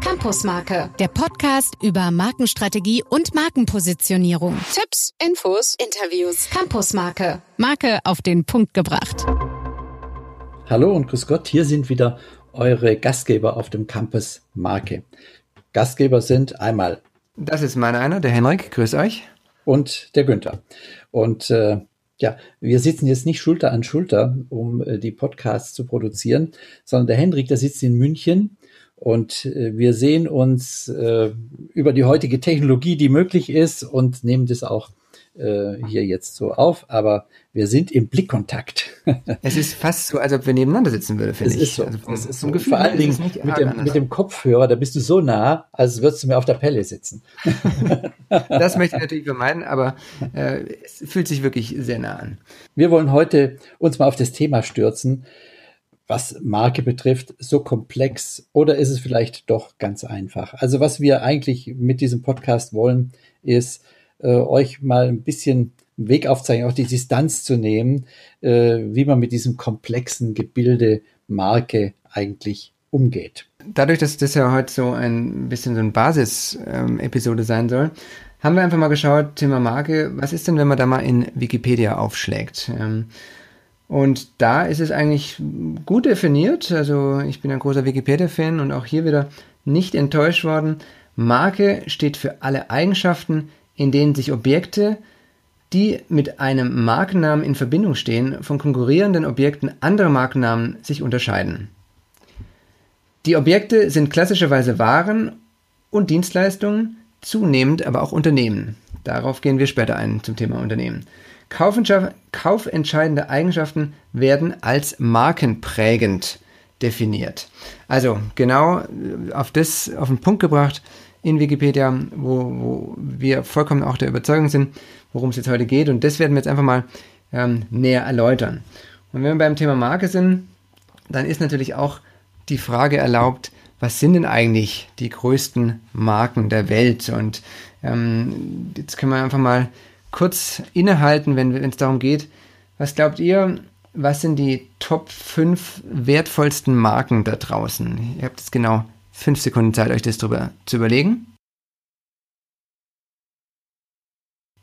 Campusmarke, der Podcast über Markenstrategie und Markenpositionierung. Tipps, Infos, Interviews. Campusmarke, Marke auf den Punkt gebracht. Hallo und grüß Gott, hier sind wieder eure Gastgeber auf dem Campus Marke. Gastgeber sind einmal. Das ist mein einer, der Henrik, grüß euch. Und der Günther. Und äh, ja, wir sitzen jetzt nicht Schulter an Schulter, um äh, die Podcasts zu produzieren, sondern der Hendrik, der sitzt in München und äh, wir sehen uns äh, über die heutige Technologie, die möglich ist und nehmen das auch äh, hier jetzt so auf, aber wir sind im Blickkontakt. es ist fast so, als ob wir nebeneinander sitzen würden, finde ich. Ist so. Also vom, es ist so. Gefühl Vor allen Dingen mit dem, mit dem Kopfhörer, da bist du so nah, als würdest du mir auf der Pelle sitzen. das möchte ich natürlich vermeiden, aber äh, es fühlt sich wirklich sehr nah an. Wir wollen heute uns mal auf das Thema stürzen, was Marke betrifft, so komplex oder ist es vielleicht doch ganz einfach? Also was wir eigentlich mit diesem Podcast wollen, ist, äh, euch mal ein bisschen Weg aufzeigen, auch die Distanz zu nehmen, äh, wie man mit diesem komplexen Gebilde Marke eigentlich umgeht. Dadurch, dass das ja heute so ein bisschen so ein Basis-Episode ähm, sein soll, haben wir einfach mal geschaut, Thema Marke, was ist denn, wenn man da mal in Wikipedia aufschlägt? Ähm, und da ist es eigentlich gut definiert. Also ich bin ein großer Wikipedia-Fan und auch hier wieder nicht enttäuscht worden. Marke steht für alle Eigenschaften, in denen sich Objekte, die mit einem Markennamen in Verbindung stehen, von konkurrierenden Objekten anderer Markennamen sich unterscheiden. Die Objekte sind klassischerweise Waren und Dienstleistungen, zunehmend aber auch Unternehmen. Darauf gehen wir später ein zum Thema Unternehmen. Kaufentscheidende Eigenschaften werden als markenprägend definiert. Also genau auf das auf den Punkt gebracht, in Wikipedia, wo, wo wir vollkommen auch der Überzeugung sind, worum es jetzt heute geht. Und das werden wir jetzt einfach mal ähm, näher erläutern. Und wenn wir beim Thema Marke sind, dann ist natürlich auch die Frage erlaubt, was sind denn eigentlich die größten Marken der Welt? Und ähm, jetzt können wir einfach mal kurz innehalten, wenn es darum geht, was glaubt ihr, was sind die Top 5 wertvollsten Marken da draußen? Ihr habt es genau fünf Sekunden Zeit, euch das drüber zu überlegen.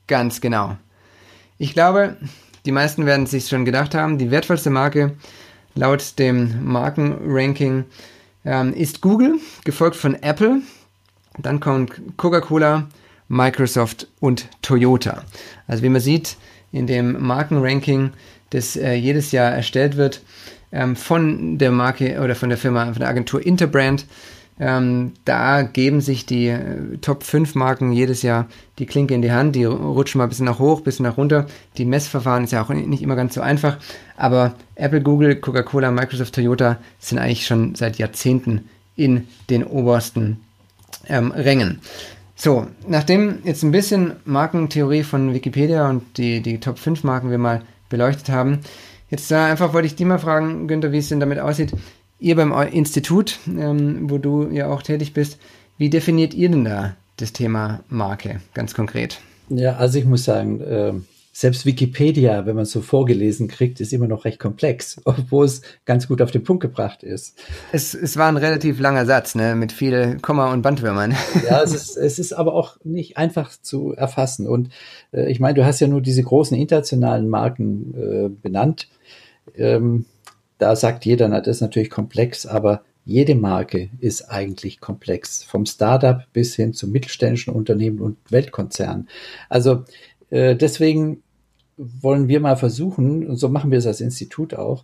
Ganz genau. Ich glaube, die meisten werden sich schon gedacht haben, die wertvollste Marke laut dem Markenranking ähm, ist Google, gefolgt von Apple. Dann kommt Coca-Cola, Microsoft und Toyota. Also wie man sieht in dem Markenranking, das äh, jedes Jahr erstellt wird ähm, von der Marke oder von der Firma, von der Agentur Interbrand, ähm, da geben sich die äh, Top 5 Marken jedes Jahr die Klinke in die Hand. Die rutschen mal ein bisschen nach hoch, ein bisschen nach runter. Die Messverfahren ist ja auch nicht immer ganz so einfach. Aber Apple, Google, Coca-Cola, Microsoft, Toyota sind eigentlich schon seit Jahrzehnten in den obersten ähm, Rängen. So, nachdem jetzt ein bisschen Markentheorie von Wikipedia und die, die Top 5 Marken wir mal beleuchtet haben, jetzt äh, einfach wollte ich die mal fragen, Günther, wie es denn damit aussieht ihr beim Institut, ähm, wo du ja auch tätig bist, wie definiert ihr denn da das Thema Marke ganz konkret? Ja, also ich muss sagen, äh, selbst Wikipedia, wenn man es so vorgelesen kriegt, ist immer noch recht komplex, obwohl es ganz gut auf den Punkt gebracht ist. Es, es war ein relativ langer Satz, ne, mit viel Komma und Bandwürmern. Ja, es ist, es ist aber auch nicht einfach zu erfassen. Und äh, ich meine, du hast ja nur diese großen internationalen Marken äh, benannt. Ähm, da sagt jeder, na, das ist natürlich komplex, aber jede Marke ist eigentlich komplex, vom Startup bis hin zum mittelständischen Unternehmen und Weltkonzern. Also äh, deswegen wollen wir mal versuchen, und so machen wir es als Institut auch,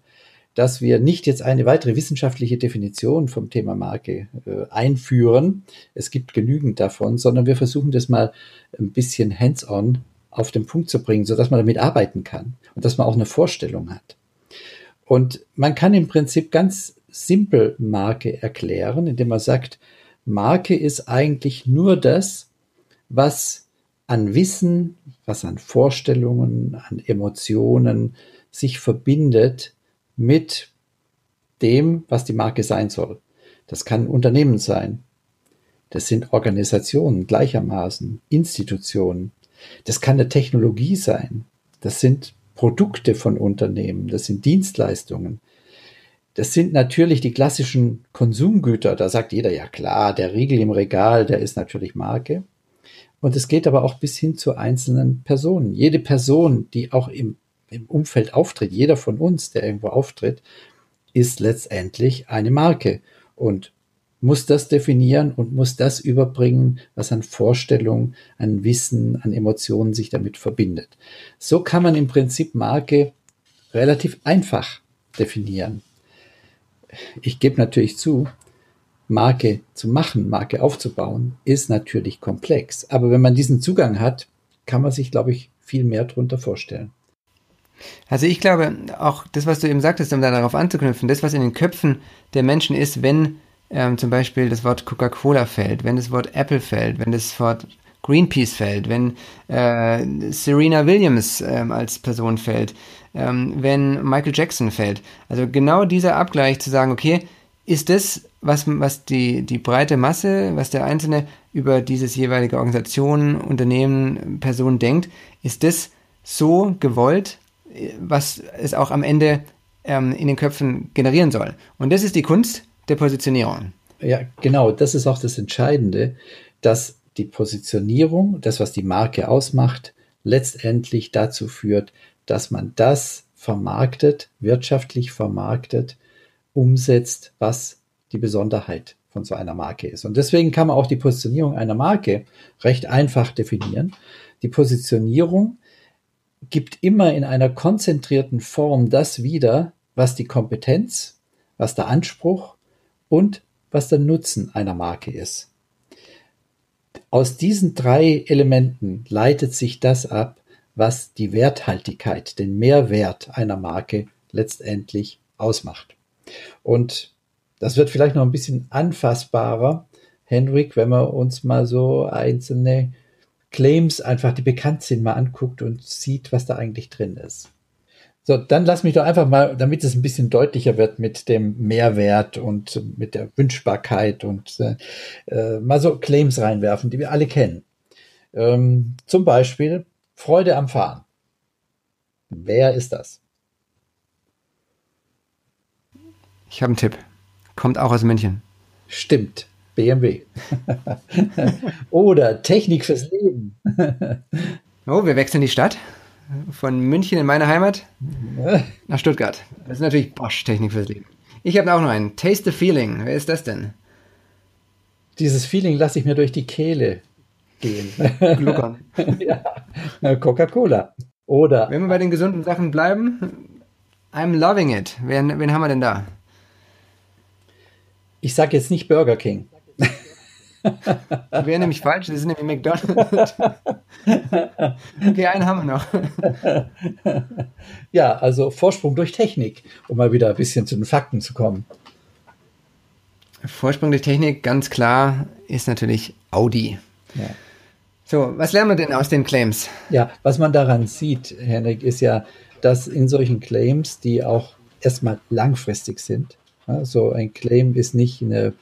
dass wir nicht jetzt eine weitere wissenschaftliche Definition vom Thema Marke äh, einführen. Es gibt genügend davon, sondern wir versuchen das mal ein bisschen hands-on auf den Punkt zu bringen, so dass man damit arbeiten kann und dass man auch eine Vorstellung hat. Und man kann im Prinzip ganz simpel Marke erklären, indem man sagt, Marke ist eigentlich nur das, was an Wissen, was an Vorstellungen, an Emotionen sich verbindet mit dem, was die Marke sein soll. Das kann ein Unternehmen sein. Das sind Organisationen gleichermaßen, Institutionen. Das kann eine Technologie sein. Das sind Produkte von Unternehmen, das sind Dienstleistungen. Das sind natürlich die klassischen Konsumgüter. Da sagt jeder, ja klar, der Riegel im Regal, der ist natürlich Marke. Und es geht aber auch bis hin zu einzelnen Personen. Jede Person, die auch im, im Umfeld auftritt, jeder von uns, der irgendwo auftritt, ist letztendlich eine Marke und muss das definieren und muss das überbringen, was an Vorstellungen, an Wissen, an Emotionen sich damit verbindet. So kann man im Prinzip Marke relativ einfach definieren. Ich gebe natürlich zu, Marke zu machen, Marke aufzubauen, ist natürlich komplex. Aber wenn man diesen Zugang hat, kann man sich, glaube ich, viel mehr darunter vorstellen. Also ich glaube, auch das, was du eben sagtest, um darauf anzuknüpfen, das, was in den Köpfen der Menschen ist, wenn ähm, zum Beispiel das Wort Coca-Cola fällt, wenn das Wort Apple fällt, wenn das Wort Greenpeace fällt, wenn äh, Serena Williams ähm, als Person fällt, ähm, wenn Michael Jackson fällt. Also genau dieser Abgleich zu sagen, okay, ist das, was, was die, die breite Masse, was der Einzelne über dieses jeweilige Organisation, Unternehmen, Person denkt, ist das so gewollt, was es auch am Ende ähm, in den Köpfen generieren soll. Und das ist die Kunst der Positionierung. Ja, genau, das ist auch das Entscheidende, dass die Positionierung, das, was die Marke ausmacht, letztendlich dazu führt, dass man das vermarktet, wirtschaftlich vermarktet, umsetzt, was die Besonderheit von so einer Marke ist. Und deswegen kann man auch die Positionierung einer Marke recht einfach definieren. Die Positionierung gibt immer in einer konzentrierten Form das wieder, was die Kompetenz, was der Anspruch und was der Nutzen einer Marke ist. Aus diesen drei Elementen leitet sich das ab, was die Werthaltigkeit, den Mehrwert einer Marke letztendlich ausmacht. Und das wird vielleicht noch ein bisschen anfassbarer, Henrik, wenn wir uns mal so einzelne Claims einfach, die bekannt sind, mal anguckt und sieht, was da eigentlich drin ist. So, dann lass mich doch einfach mal, damit es ein bisschen deutlicher wird mit dem Mehrwert und mit der Wünschbarkeit und äh, äh mal so Claims reinwerfen, die wir alle kennen. Ähm, zum Beispiel Freude am Fahren. Wer ist das? Ich habe einen Tipp. Kommt auch aus München. Stimmt. BMW. Oder Technik fürs Leben. oh, wir wechseln die Stadt. Von München in meine Heimat nach Stuttgart. Das ist natürlich Bosch Technik fürs Leben. Ich habe auch noch einen. Taste the Feeling. Wer ist das denn? Dieses Feeling lasse ich mir durch die Kehle gehen. Gluckern. ja. Coca-Cola. Oder. Wenn wir bei den gesunden Sachen bleiben, I'm loving it. Wen, wen haben wir denn da? Ich sage jetzt nicht Burger King. Wäre nämlich falsch, das ist nämlich McDonald's. okay, einen haben wir noch. ja, also Vorsprung durch Technik, um mal wieder ein bisschen zu den Fakten zu kommen. Vorsprung durch Technik, ganz klar, ist natürlich Audi. Ja. So, was lernen wir denn aus den Claims? Ja, was man daran sieht, Henrik, ist ja, dass in solchen Claims, die auch erstmal langfristig sind, so ein Claim ist nicht eine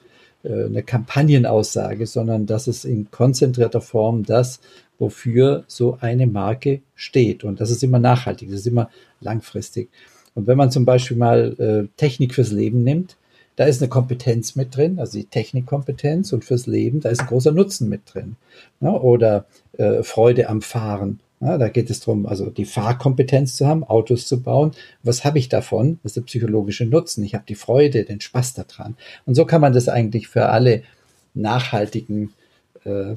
äh, eine Kampagnenaussage, sondern das ist in konzentrierter Form das, wofür so eine Marke steht. Und das ist immer nachhaltig, das ist immer langfristig. Und wenn man zum Beispiel mal äh, Technik fürs Leben nimmt, da ist eine Kompetenz mit drin, also die Technikkompetenz und fürs Leben, da ist ein großer Nutzen mit drin. Ja, oder äh, Freude am Fahren ja, da geht es darum, also die Fahrkompetenz zu haben, Autos zu bauen. Was habe ich davon? Das ist der psychologische Nutzen. Ich habe die Freude, den Spaß daran. Und so kann man das eigentlich für alle nachhaltigen äh,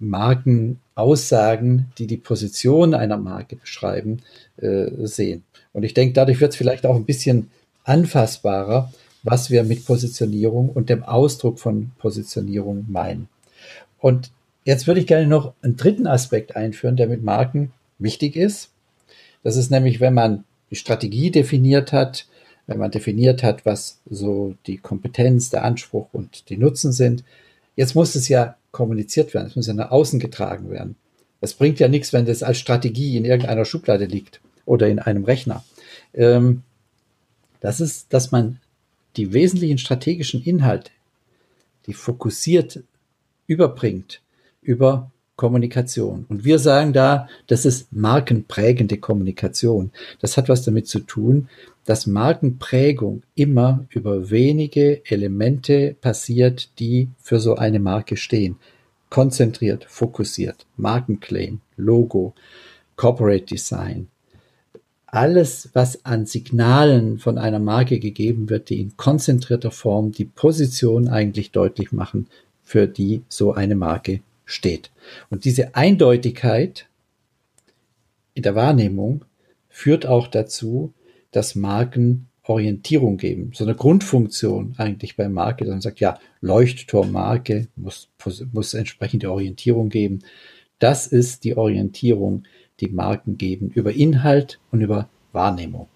Marken Aussagen, die die Position einer Marke beschreiben, äh, sehen. Und ich denke, dadurch wird es vielleicht auch ein bisschen anfassbarer, was wir mit Positionierung und dem Ausdruck von Positionierung meinen. Und Jetzt würde ich gerne noch einen dritten Aspekt einführen, der mit Marken wichtig ist. Das ist nämlich, wenn man die Strategie definiert hat, wenn man definiert hat, was so die Kompetenz, der Anspruch und die Nutzen sind. Jetzt muss es ja kommuniziert werden, es muss ja nach außen getragen werden. Es bringt ja nichts, wenn das als Strategie in irgendeiner Schublade liegt oder in einem Rechner. Ähm, das ist, dass man die wesentlichen strategischen Inhalte, die fokussiert überbringt, über Kommunikation. Und wir sagen da, das ist markenprägende Kommunikation. Das hat was damit zu tun, dass Markenprägung immer über wenige Elemente passiert, die für so eine Marke stehen. Konzentriert, fokussiert, Markenclaim, Logo, Corporate Design. Alles, was an Signalen von einer Marke gegeben wird, die in konzentrierter Form die Position eigentlich deutlich machen, für die so eine Marke steht. Und diese Eindeutigkeit in der Wahrnehmung führt auch dazu, dass Marken Orientierung geben. So eine Grundfunktion eigentlich bei Marke, dass man sagt, ja, Leuchtturmmarke muss, muss entsprechende Orientierung geben. Das ist die Orientierung, die Marken geben über Inhalt und über Wahrnehmung.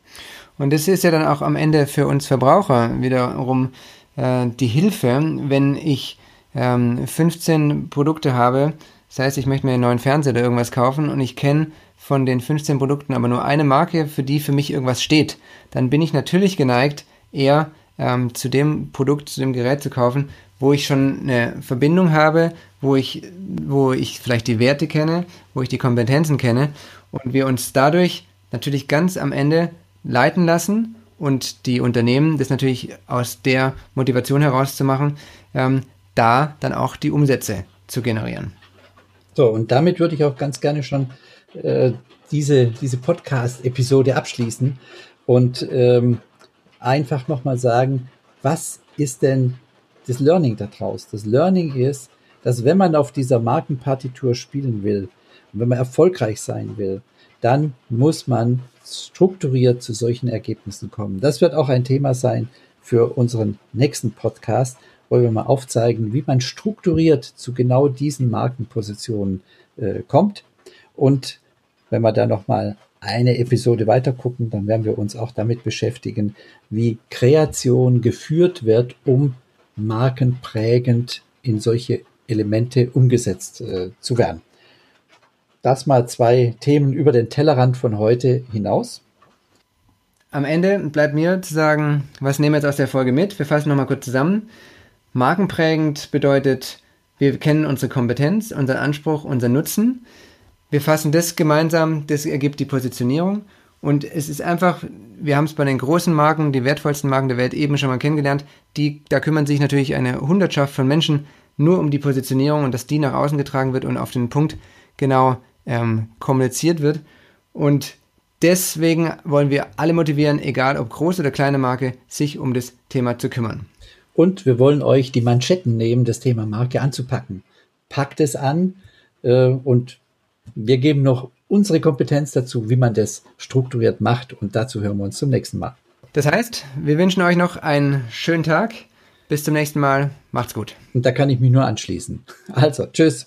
Und das ist ja dann auch am Ende für uns Verbraucher wiederum äh, die Hilfe, wenn ich ähm, 15 Produkte habe, das heißt, ich möchte mir einen neuen Fernseher oder irgendwas kaufen und ich kenne von den 15 Produkten aber nur eine Marke, für die für mich irgendwas steht, dann bin ich natürlich geneigt, eher ähm, zu dem Produkt, zu dem Gerät zu kaufen, wo ich schon eine Verbindung habe, wo ich, wo ich vielleicht die Werte kenne, wo ich die Kompetenzen kenne und wir uns dadurch natürlich ganz am Ende leiten lassen und die Unternehmen das natürlich aus der Motivation herauszumachen, ähm, da dann auch die Umsätze zu generieren. So, und damit würde ich auch ganz gerne schon äh, diese, diese Podcast-Episode abschließen und ähm, einfach nochmal sagen, was ist denn das Learning daraus? Das Learning ist, dass wenn man auf dieser Markenpartitur spielen will wenn man erfolgreich sein will, dann muss man strukturiert zu solchen Ergebnissen kommen. Das wird auch ein Thema sein für unseren nächsten Podcast, wo wir mal aufzeigen, wie man strukturiert zu genau diesen Markenpositionen äh, kommt. Und wenn wir da nochmal eine Episode weiter gucken, dann werden wir uns auch damit beschäftigen, wie Kreation geführt wird, um markenprägend in solche Elemente umgesetzt äh, zu werden. Das mal zwei Themen über den Tellerrand von heute hinaus. Am Ende bleibt mir zu sagen, was nehmen wir jetzt aus der Folge mit? Wir fassen nochmal kurz zusammen. Markenprägend bedeutet, wir kennen unsere Kompetenz, unseren Anspruch, unseren Nutzen. Wir fassen das gemeinsam, das ergibt die Positionierung. Und es ist einfach, wir haben es bei den großen Marken, die wertvollsten Marken der Welt eben schon mal kennengelernt, die, da kümmern sich natürlich eine Hundertschaft von Menschen nur um die Positionierung und dass die nach außen getragen wird und auf den Punkt genau ähm, kommuniziert wird. Und deswegen wollen wir alle motivieren, egal ob große oder kleine Marke, sich um das Thema zu kümmern. Und wir wollen euch die Manschetten nehmen, das Thema Marke anzupacken. Packt es an äh, und wir geben noch unsere Kompetenz dazu, wie man das strukturiert macht. Und dazu hören wir uns zum nächsten Mal. Das heißt, wir wünschen euch noch einen schönen Tag. Bis zum nächsten Mal. Macht's gut. Und da kann ich mich nur anschließen. Also, tschüss.